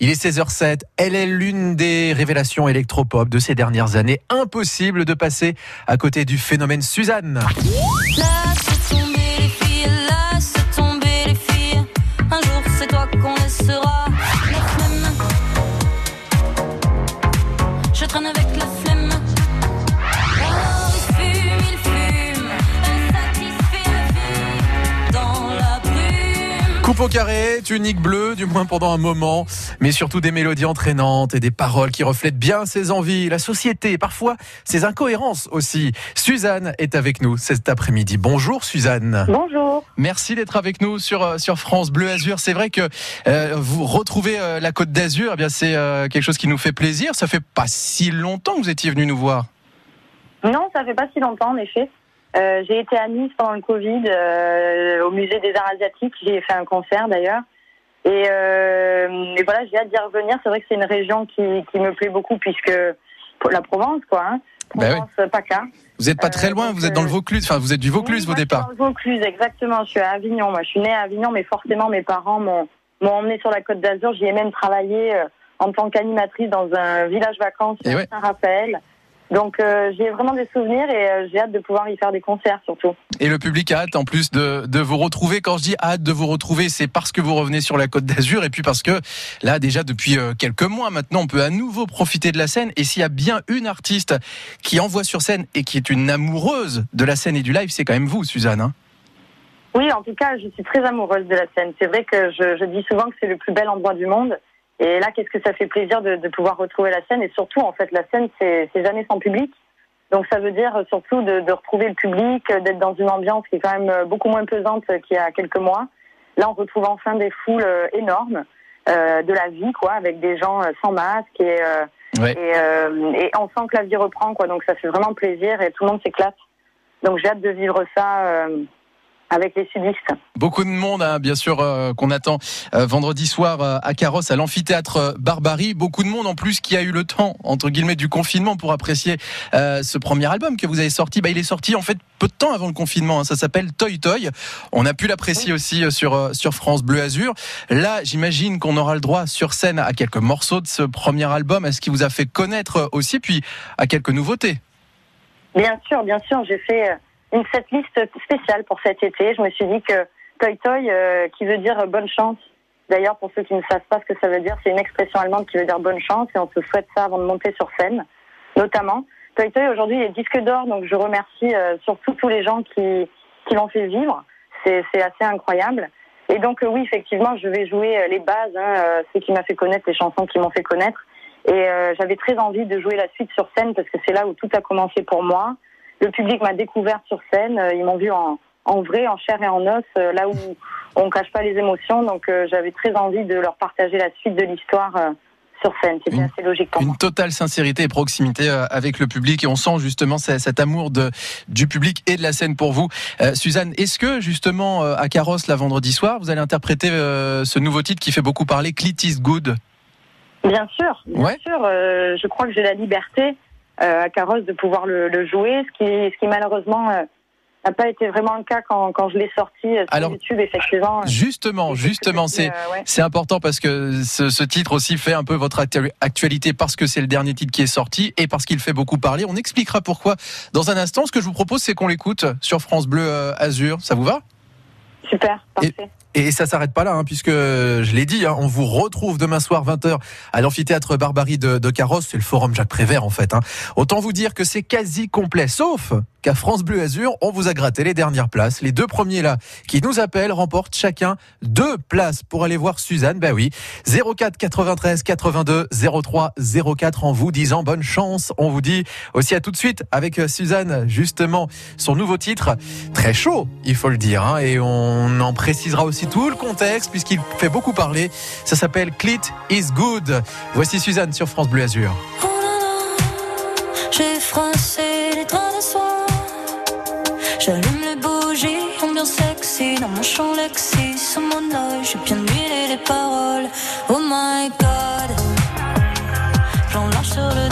Il est 16h07. Elle est l'une des révélations électropop de ces dernières années. Impossible de passer à côté du phénomène Suzanne. Au carré, tunique bleue, du moins pendant un moment, mais surtout des mélodies entraînantes et des paroles qui reflètent bien ses envies, la société, parfois ses incohérences aussi. Suzanne est avec nous cet après-midi. Bonjour Suzanne. Bonjour. Merci d'être avec nous sur, euh, sur France Bleu Azur. C'est vrai que euh, vous retrouvez euh, la Côte d'Azur, eh bien c'est quelque chose qui nous fait plaisir. Ça fait pas si longtemps que vous étiez venu nous voir. Non, ça fait pas si longtemps en effet. Euh, j'ai été à Nice pendant le Covid, euh, au musée des arts asiatiques. J'ai fait un concert d'ailleurs. Et, euh, et voilà, j'ai hâte d'y revenir. C'est vrai que c'est une région qui, qui, me plaît beaucoup puisque la Provence, quoi. Hein. Ben Provence, oui. PACA. Vous n'êtes pas très loin, vous êtes dans le Vaucluse. Enfin, vous êtes du Vaucluse oui, au départ. Dans le Vaucluse, exactement. Je suis à Avignon. Moi, je suis née à Avignon, mais forcément, mes parents m'ont emmené sur la Côte d'Azur. J'y ai même travaillé en tant qu'animatrice dans un village vacances à ouais. Saint-Raphaël. Donc euh, j'ai vraiment des souvenirs et euh, j'ai hâte de pouvoir y faire des concerts surtout. Et le public a hâte en plus de, de vous retrouver. Quand je dis hâte de vous retrouver, c'est parce que vous revenez sur la Côte d'Azur et puis parce que là déjà depuis euh, quelques mois maintenant, on peut à nouveau profiter de la scène. Et s'il y a bien une artiste qui envoie sur scène et qui est une amoureuse de la scène et du live, c'est quand même vous, Suzanne. Hein oui, en tout cas, je suis très amoureuse de la scène. C'est vrai que je, je dis souvent que c'est le plus bel endroit du monde. Et là, qu'est-ce que ça fait plaisir de, de, pouvoir retrouver la scène? Et surtout, en fait, la scène, c'est jamais sans public. Donc, ça veut dire surtout de, de retrouver le public, d'être dans une ambiance qui est quand même beaucoup moins pesante qu'il y a quelques mois. Là, on retrouve enfin des foules énormes, euh, de la vie, quoi, avec des gens sans masque et, euh, ouais. et, euh, et, on sent que la vie reprend, quoi. Donc, ça fait vraiment plaisir et tout le monde s'éclate. Donc, j'ai hâte de vivre ça euh, avec les sudistes. Beaucoup de monde, hein, bien sûr, euh, qu'on attend euh, vendredi soir euh, à Carrosse, à l'amphithéâtre Barbarie. Beaucoup de monde en plus qui a eu le temps, entre guillemets, du confinement pour apprécier ce premier album que vous avez sorti. Bah, il est sorti en fait peu de temps avant le confinement. Hein. Ça s'appelle Toy Toy. On a pu l'apprécier aussi sur sur France Bleu Azur. Là, j'imagine qu'on aura le droit sur scène à quelques morceaux de ce premier album, à ce qui vous a fait connaître aussi, puis à quelques nouveautés? Bien sûr, bien sûr, j'ai fait une setlist spéciale pour cet été. Je me suis dit que Toy Toy, euh, qui veut dire bonne chance. D'ailleurs, pour ceux qui ne savent pas ce que ça veut dire, c'est une expression allemande qui veut dire bonne chance et on se souhaite ça avant de monter sur scène, notamment. Toy Toy aujourd'hui est disque d'or, donc je remercie euh, surtout tous les gens qui, qui l'ont fait vivre. C'est assez incroyable. Et donc euh, oui, effectivement, je vais jouer les bases, hein, ce qui m'a fait connaître, les chansons qui m'ont fait connaître. Et euh, j'avais très envie de jouer la suite sur scène parce que c'est là où tout a commencé pour moi. Le public m'a découvert sur scène, ils m'ont vu en, en vrai, en chair et en os, euh, là où on ne cache pas les émotions. Donc euh, j'avais très envie de leur partager la suite de l'histoire euh, sur scène. C'était assez logique pour une moi. totale sincérité et proximité avec le public et on sent justement cet amour de, du public et de la scène pour vous. Euh, Suzanne, est-ce que justement à Carrosse, la vendredi soir, vous allez interpréter euh, ce nouveau titre qui fait beaucoup parler, Clit is Good Bien sûr, bien Ouais. sûr. euh, je crois que j'ai la liberté euh, à Carrosse de pouvoir le, le jouer, ce qui, ce qui malheureusement euh, n'a pas été vraiment le cas quand, quand je l'ai sorti euh, sur Alors, YouTube, effectivement. Justement, J'ai justement, quelques c'est petits, euh, ouais. c'est important parce que ce, ce titre aussi fait un peu votre actu- actualité parce que c'est le dernier titre qui est sorti et parce qu'il fait beaucoup parler. On expliquera pourquoi dans un instant. Ce que je vous propose, c'est qu'on l'écoute sur France Bleu euh, Azur. Ça vous va? Super, parfait. Et ça s'arrête pas là, hein, puisque je l'ai dit, hein, on vous retrouve demain soir 20h à l'amphithéâtre Barbarie de, de Carrosse, c'est le forum Jacques Prévert en fait. Hein. Autant vous dire que c'est quasi complet, sauf qu'à France Bleu Azur, on vous a gratté les dernières places. Les deux premiers là qui nous appellent remportent chacun deux places pour aller voir Suzanne. Ben oui, 04 93 82 03 04 en vous disant bonne chance. On vous dit aussi à tout de suite avec Suzanne justement son nouveau titre très chaud, il faut le dire, et on en précisera aussi tout le contexte puisqu'il fait beaucoup parler. Ça s'appelle Clit is Good. Voici Suzanne sur France Bleu Azur. Oh j'ai froissé les draps de soie. J'allume les bougies, ambiance sexy dans mon champ Lexi. Sous mon œil, j'ai bien huilé les paroles. Oh my god, plan large sur le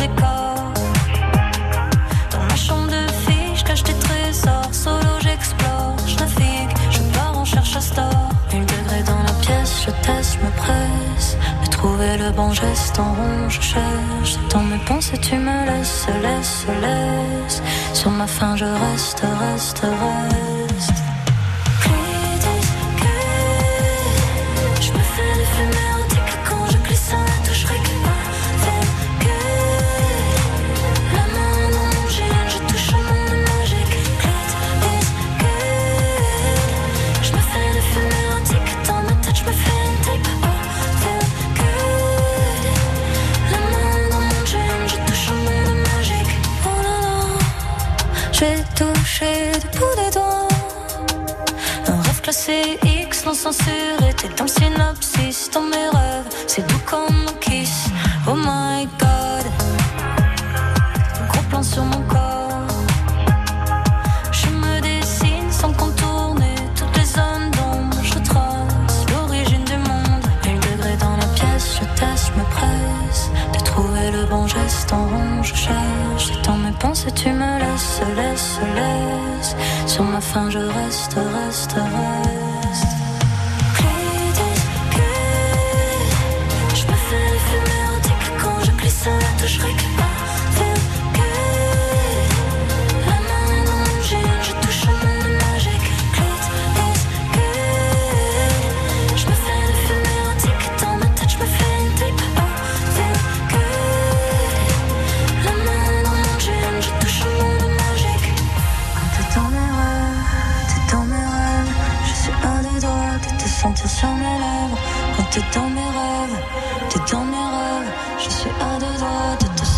bon geste en rond, je cherche. Dans mes pensées, tu me laisses, laisse, laisse. Sur ma fin, je reste, reste, reste. C'est X non censuré, t'es dans le synopsis, dans mes rêves, c'est doux comme un kiss. Oh my god, laisses, laisse, laisse. Sur ma fin, je reste, reste, reste.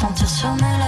Un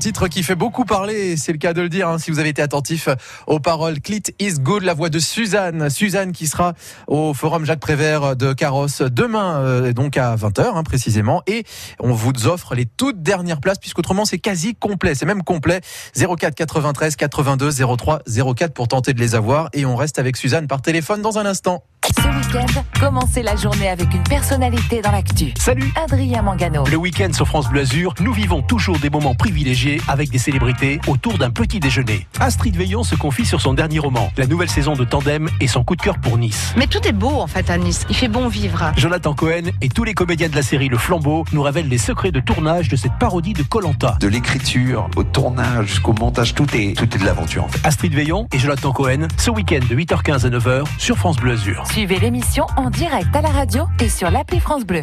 titre qui fait beaucoup parler, c'est le cas de le dire, hein, si vous avez été attentif aux paroles. Clit is good, la voix de Suzanne. Suzanne qui sera au Forum Jacques Prévert de Carrosse demain, euh, donc à 20h hein, précisément. Et on vous offre les toutes dernières places, puisqu'autrement c'est quasi complet, c'est même complet. 04 93 82 03 04 pour tenter de les avoir. Et on reste avec Suzanne par téléphone dans un instant. Ce week-end, commencez la journée avec une personnalité dans l'actu. Salut Adrien Mangano. Le week-end sur France Bleu Azur, nous vivons toujours des moments privilégiés avec des célébrités autour d'un petit déjeuner. Astrid Veillon se confie sur son dernier roman, la nouvelle saison de Tandem et son coup de cœur pour Nice. Mais tout est beau en fait à Nice, il fait bon vivre. Jonathan Cohen et tous les comédiens de la série Le Flambeau nous révèlent les secrets de tournage de cette parodie de Colanta. De l'écriture au tournage jusqu'au montage, tout est, tout est de l'aventure en fait. Astrid Veillon et Jonathan Cohen, ce week-end de 8h15 à 9h sur France Bleu Azur. Suivez l'émission en direct à la radio et sur l'appli France Bleu.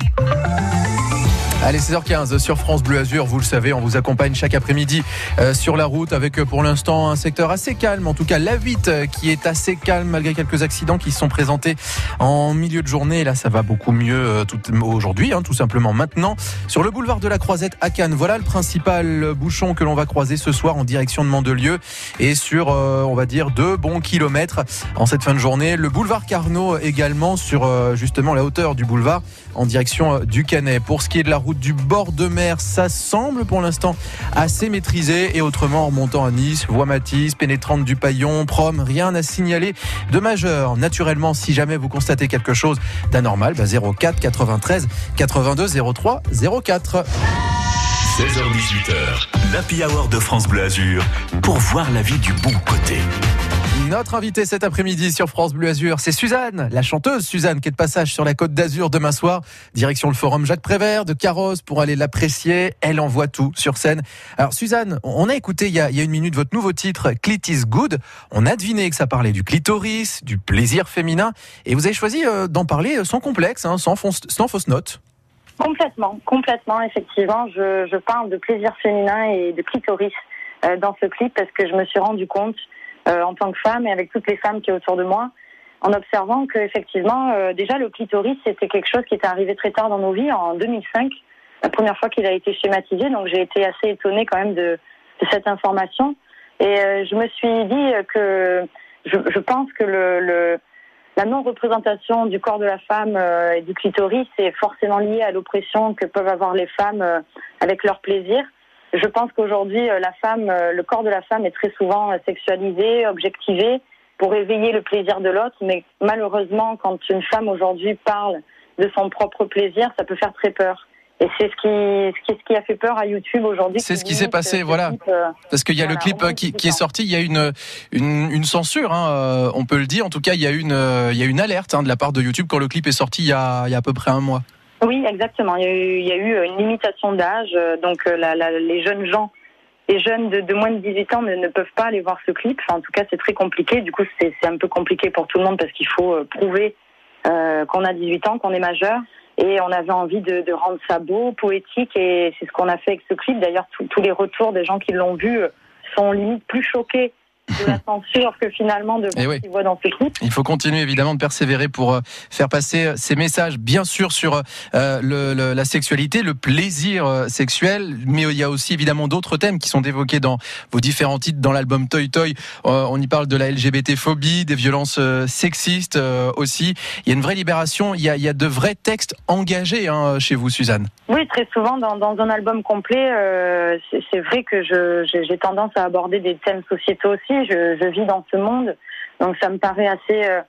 Allez, 16h15 sur France Bleu Azur, vous le savez, on vous accompagne chaque après-midi euh, sur la route avec euh, pour l'instant un secteur assez calme, en tout cas la Vite euh, qui est assez calme malgré quelques accidents qui sont présentés en milieu de journée. Là, ça va beaucoup mieux aujourd'hui, hein, tout simplement maintenant. Sur le boulevard de la Croisette à Cannes, voilà le principal bouchon que l'on va croiser ce soir en direction de Mandelieu et sur, on va dire, deux bons kilomètres en cette fin de journée. Le boulevard Carnot également sur justement la hauteur du boulevard en direction du Canet. Pour ce qui est de la route du bord de mer, ça semble pour l'instant assez maîtrisé. Et autrement, en remontant à Nice, voie Matisse, pénétrante du Paillon, Prom, rien à signaler de majeur. Naturellement, si jamais vous constatez quelque chose d'anormal, 04 93 82 03 04. 16h18h, l'Happy Hour de France Bleu Azur pour voir la vie du bon côté. Notre invité cet après-midi sur France Bleu Azur, c'est Suzanne, la chanteuse Suzanne, qui est de passage sur la côte d'Azur demain soir, direction le forum Jacques Prévert de Carrosse pour aller l'apprécier. Elle envoie tout sur scène. Alors Suzanne, on a écouté il y a, une minute votre nouveau titre, Clit is Good. On a deviné que ça parlait du clitoris, du plaisir féminin, et vous avez choisi euh, d'en parler sans complexe, hein, sans, sans fausse note. Complètement, complètement, effectivement. Je, parle de plaisir féminin et de clitoris euh, dans ce clip parce que je me suis rendu compte euh, en tant que femme et avec toutes les femmes qui sont autour de moi, en observant que effectivement, euh, déjà le clitoris, c'était quelque chose qui était arrivé très tard dans nos vies, en 2005, la première fois qu'il a été schématisé. Donc j'ai été assez étonnée quand même de, cette information. Et euh, je me suis dit que je, pense que le, la non-représentation du corps de la femme et du clitoris est forcément liée à l'oppression que peuvent avoir les femmes avec leur plaisir. Je pense qu'aujourd'hui, euh, la femme, euh, le corps de la femme est très souvent euh, sexualisé, objectivé pour éveiller le plaisir de l'autre. Mais malheureusement, quand une femme aujourd'hui parle de son propre plaisir, ça peut faire très peur. Et c'est ce qui, ce qui, ce qui a fait peur à YouTube aujourd'hui. C'est ce qui s'est passé, voilà. euh, Parce qu'il y a Voilà, le clip qui, est sorti, il y a une, une, une censure, hein, on peut le dire. En tout cas, il y a une, il y a une alerte hein, de la part de YouTube quand le clip est sorti il y a, il y a à peu près un mois. Oui, exactement. Il y a eu, il y a eu une limitation d'âge, euh, donc euh, la, la- les jeunes gens, les jeunes de, moins de 18 ans ne, peuvent pas aller voir ce clip. Enfin, en tout cas, c'est très compliqué. Du coup, c'est un peu compliqué pour tout le monde parce qu'il faut euh, prouver euh, qu'on a 18 ans, qu'on est majeur. Et on avait envie de, de rendre ça beau, poétique, et c'est ce qu'on a fait avec ce clip. D'ailleurs, tous- les retours des gens qui l'ont vu euh, sont limite plus choqués de la censure que finalement de Eh oui. qu'ils voient dans ce clip. Il faut continuer évidemment de persévérer pour euh, faire passer ces messages, bien sûr sur euh, le, le- la sexualité, le plaisir euh, sexuel, mais il y a aussi évidemment d'autres thèmes qui sont évoqués dans vos différents titres, dans l'album Toy Toy. Euh, on y parle de la LGBT-phobie, des violences euh, sexistes euh, aussi. Il y a une vraie libération, il y a, il y a de vrais textes engagés hein, chez vous, Suzanne. Oui, très souvent dans, dans un album complet, euh, c'est vrai que j'ai tendance à aborder des thèmes sociétaux aussi. Je, vis dans ce monde, donc ça me paraît assez euh,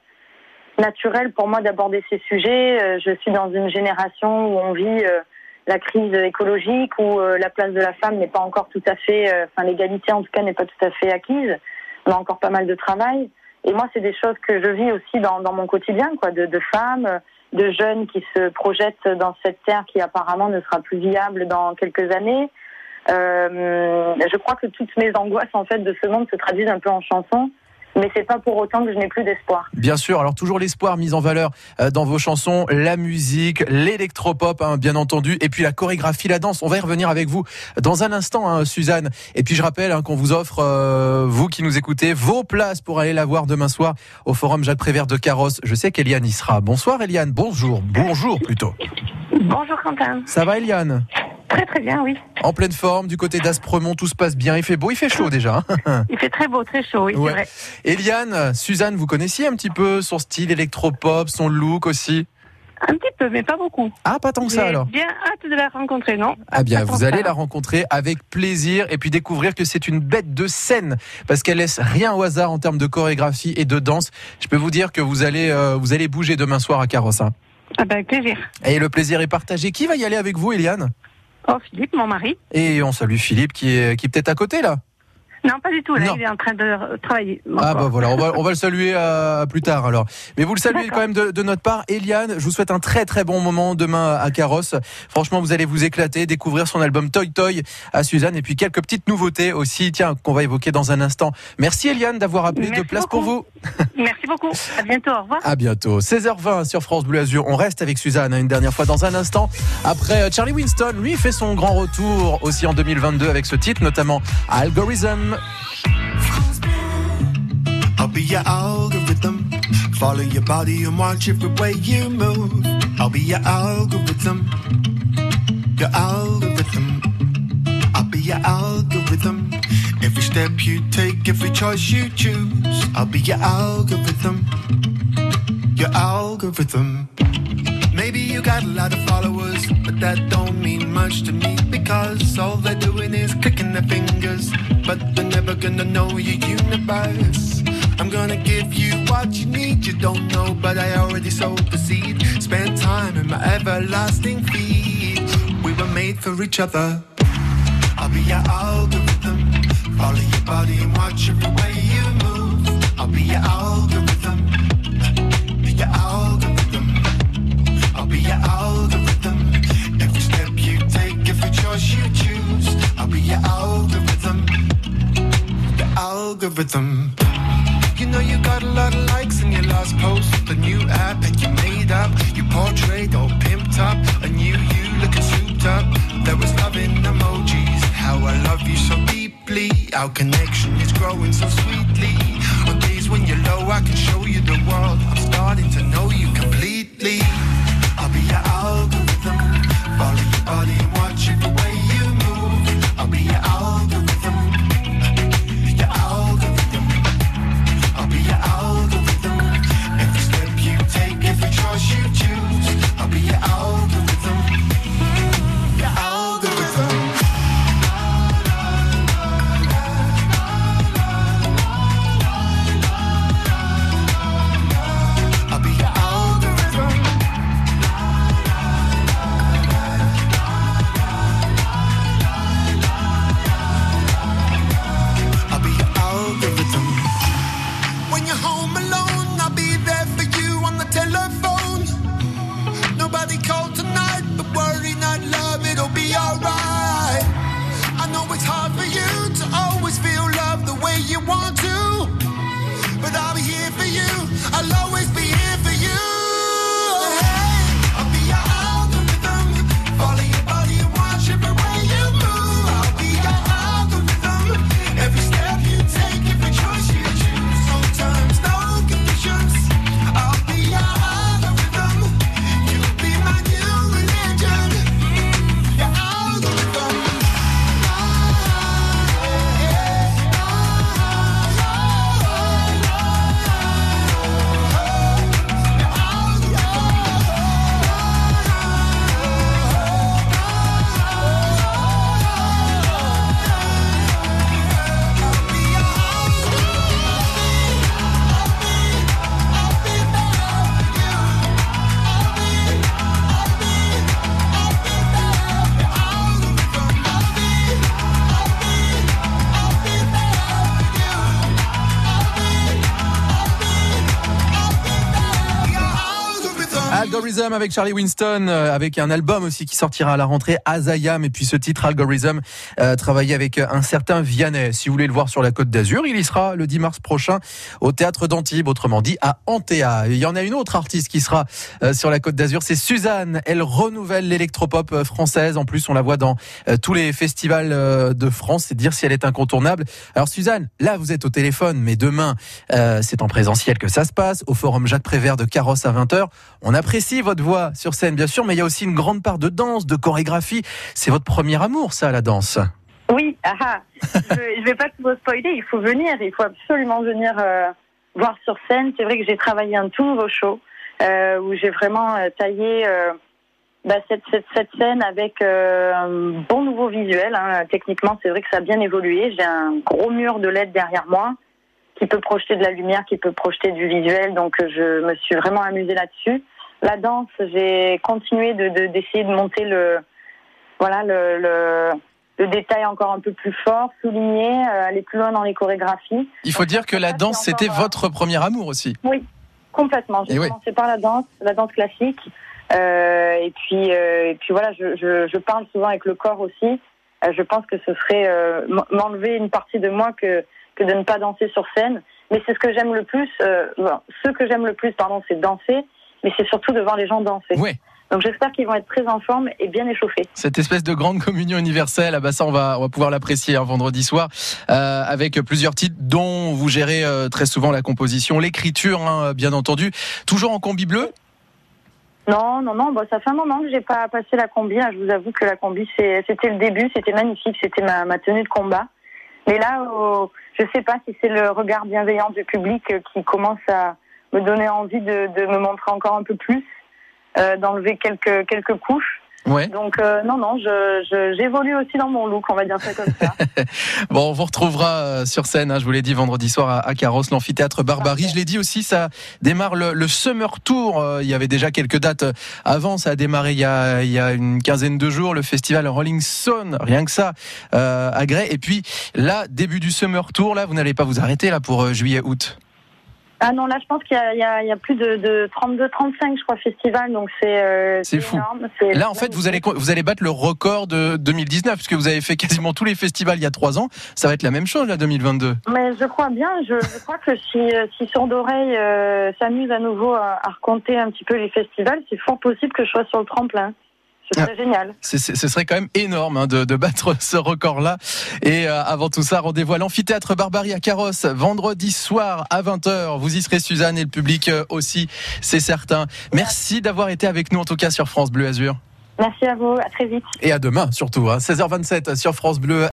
naturel pour moi d'aborder ces sujets. Euh, je suis dans une génération où on vit euh, la crise écologique, où la place de la femme n'est pas encore tout à fait, enfin l'égalité en tout cas n'est pas tout à fait acquise. On a encore pas mal de travail. Et moi, c'est des choses que je vis aussi dans, dans mon quotidien, quoi, de, de femmes, de jeunes qui se projettent dans cette terre qui apparemment ne sera plus viable dans quelques années. Euh, je crois que toutes mes angoisses en fait de ce monde se traduisent un peu en chansons, mais c'est pas pour autant que je n'ai plus d'espoir. Bien sûr, alors toujours l'espoir mis en valeur euh, dans vos chansons, la musique, l'électropop, hein, bien entendu, et puis la chorégraphie, la danse. On va y revenir avec vous dans un instant, hein, Suzanne. Et puis je rappelle hein, qu'on vous offre, euh, vous qui nous écoutez, vos places pour aller la voir demain soir au Forum Jacques Prévert de Carrosse. Je sais qu'Eliane y sera. Bonsoir Eliane, bonjour, bonjour plutôt. Bonjour Quentin. Ça va Eliane? Très très bien, oui. En pleine forme, du côté d'Aspremont, tout se passe bien. Il fait beau, il fait chaud déjà. hein. Il fait très beau, très chaud, oui, Ouais. c'est vrai. Eliane, Suzanne, vous connaissiez un petit peu son style électropop, son look aussi? Un petit peu, mais pas beaucoup. Ah, pas tant que ça alors bien hâte de la rencontrer, non? Ah bien, vous allez ça. la rencontrer avec plaisir et puis découvrir que c'est une bête de scène parce qu'elle laisse rien au hasard en termes de chorégraphie et de danse. Je peux vous dire que vous allez euh, vous allez bouger demain soir à Carrosse. hein. Ah ben, avec plaisir. Et le plaisir est partagé. Qui va y aller avec vous, Eliane? Oh, Philippe, mon mari. Et on salue Philippe qui est qui peut-être à côté là. Non, pas du tout, là, Non. il est en train de travailler. Ah bah voilà, on va, on va le saluer euh, plus tard alors. Mais vous le saluez quand même de, de notre part. Eliane, je vous souhaite un très très bon moment demain à Carrosse. Franchement, vous allez vous éclater, découvrir son album Toy Toy à Suzanne et puis quelques petites nouveautés aussi, tiens, qu'on va évoquer dans un instant. Merci Eliane d'avoir appelé de place pour vous. Merci beaucoup. À bientôt, au revoir. À bientôt. 16h20 sur France Bleu Azur. On reste avec Suzanne hein, une dernière fois dans un instant. Après, euh, Charlie Winston, lui, fait son grand retour aussi en 2022 avec ce titre, notamment Algorithm. I'll be your algorithm. Follow your body and watch every way you move. I'll be your algorithm. Your algorithm. I'll be your algorithm. Every step you take, every choice you choose. I'll be your algorithm. Your algorithm. You got a lot of followers, but that don't mean much to me because all they're doing is clicking their fingers, but they're never gonna know your universe. I'm gonna give you what you need, you don't know, but I already sowed the seed. Spend time in my everlasting feet. We were made for each other. I'll be your algorithm. Follow your body and watch every way you move. I'll be your algorithm. Algorithm. You know you got a lot of likes in your last post. The new app that you made up. You portrayed all pimped up. A new you looking souped up. There was love in emojis. How I love you so deeply. Our connection is growing so sweetly. On days when you're low, I can show you the world. I'm starting to I'll always be Avec Charlie Winston, euh, avec un album aussi qui sortira à la rentrée, Azayam, et puis ce titre Algorithm, euh, travaillé avec un certain Vianney. Si vous voulez le voir sur la Côte d'Azur, il y sera le 10 mars prochain au Théâtre d'Antibes, autrement dit à Antea. Il y en a une autre artiste qui sera euh, sur la Côte d'Azur, c'est Suzanne. Elle renouvelle l'électropop euh, française. En plus, on la voit dans euh, tous les festivals euh, de France. C'est dire si elle est incontournable. Alors Suzanne, là vous êtes au téléphone, mais demain euh, c'est en présentiel que ça se passe, au Forum Jacques Prévert de Carrosse à 20h. On apprécie votre voix sur scène, bien sûr, mais il y a aussi une grande part de danse, de chorégraphie. C'est votre premier amour, ça, la danse. Oui, ah, ah. je, je vais pas tout spoiler, il faut venir, il faut absolument venir euh, voir sur scène. C'est vrai que j'ai travaillé un tout nouveau show euh, où j'ai vraiment euh, taillé bah, cette, scène avec un bon nouveau visuel. hein. Techniquement, c'est vrai que ça a bien évolué. J'ai un gros mur de LED derrière moi qui peut projeter de la lumière, qui peut projeter du visuel. Donc, je me suis vraiment amusée là-dessus. La danse, j'ai continué de de- d'essayer de, monter le voilà le, le le détail encore un peu plus fort, souligner, euh, aller plus loin dans les chorégraphies. Il faut dire que la danse, encore, c'était euh, votre premier amour aussi. Oui, complètement. J'ai Et oui. commencé par la danse, la danse classique. Euh, et puis, euh, et puis voilà, je, je, je parle souvent avec le corps aussi. Euh, je pense que ce serait euh, m'enlever une partie de moi que, que de ne pas danser sur scène. Mais c'est ce que j'aime le plus. Euh, bon, ce que j'aime le plus, pardon, c'est danser. Mais c'est surtout de voir les gens danser. Ouais. Donc j'espère qu'ils vont être très en forme et bien échauffés. Cette espèce de grande communion universelle, ah bah ça on va, on va pouvoir l'apprécier un vendredi soir euh, avec plusieurs titres dont vous gérez euh, très souvent la composition, l'écriture hein, bien entendu. Toujours en combi bleu? Non, non, non. Bon, ça fait un moment que j'ai pas passé la combi. hein. Je vous avoue que la combi, c'était le début, c'était magnifique, c'était ma, ma tenue de combat. Mais là, oh, je sais pas si c'est le regard bienveillant du public euh, qui commence à me donner envie de, de me montrer encore un peu plus, euh, d'enlever quelques quelques couches. Ouais. Donc euh, non, non, je je- j'évolue aussi dans mon look, on va dire ça comme ça. Bon, on vous retrouvera euh, sur scène, hein, je vous l'ai dit vendredi soir à, à Carrosse, l'amphithéâtre Barbarie. Je l'ai dit aussi, ça démarre le, le Summer Tour. Euh, il y avait déjà quelques dates avant, ça a démarré il y a, il y a une quinzaine de jours, le festival Rolling Stone, rien que ça, euh, à Grès. Et puis là, début du Summer Tour, là, vous n'allez pas vous arrêter là pour juillet-août. Ah non, là, je pense qu'il y y, y a plus de, de 32, 35, je crois, festivals, donc c'est euh, C'est fou. énorme. Là, en fait, vous allez, vous allez battre le record de 2019, puisque vous avez fait quasiment tous les festivals il y a trois ans. Ça va être la même chose, là, 2022. Mais je crois bien, je, je crois que si, euh, si Sourd d'oreille euh, s'amuse à nouveau à, à raconter un petit peu les festivals, c'est fort possible que je sois sur le tremplin. Ce serait génial. C'est- c'est- Ce serait quand même énorme hein, de, de battre ce record-là. Et euh, avant tout ça, rendez-vous à l'amphithéâtre Barbarie à Carrosse, vendredi soir à 20h. Vous y serez, Suzanne, et le public euh, aussi, c'est certain. Merci d'avoir été avec nous, en tout cas, sur France Bleu Azur. Merci à vous, à très vite. Et à demain, surtout, hein, 16h27 sur France Bleu.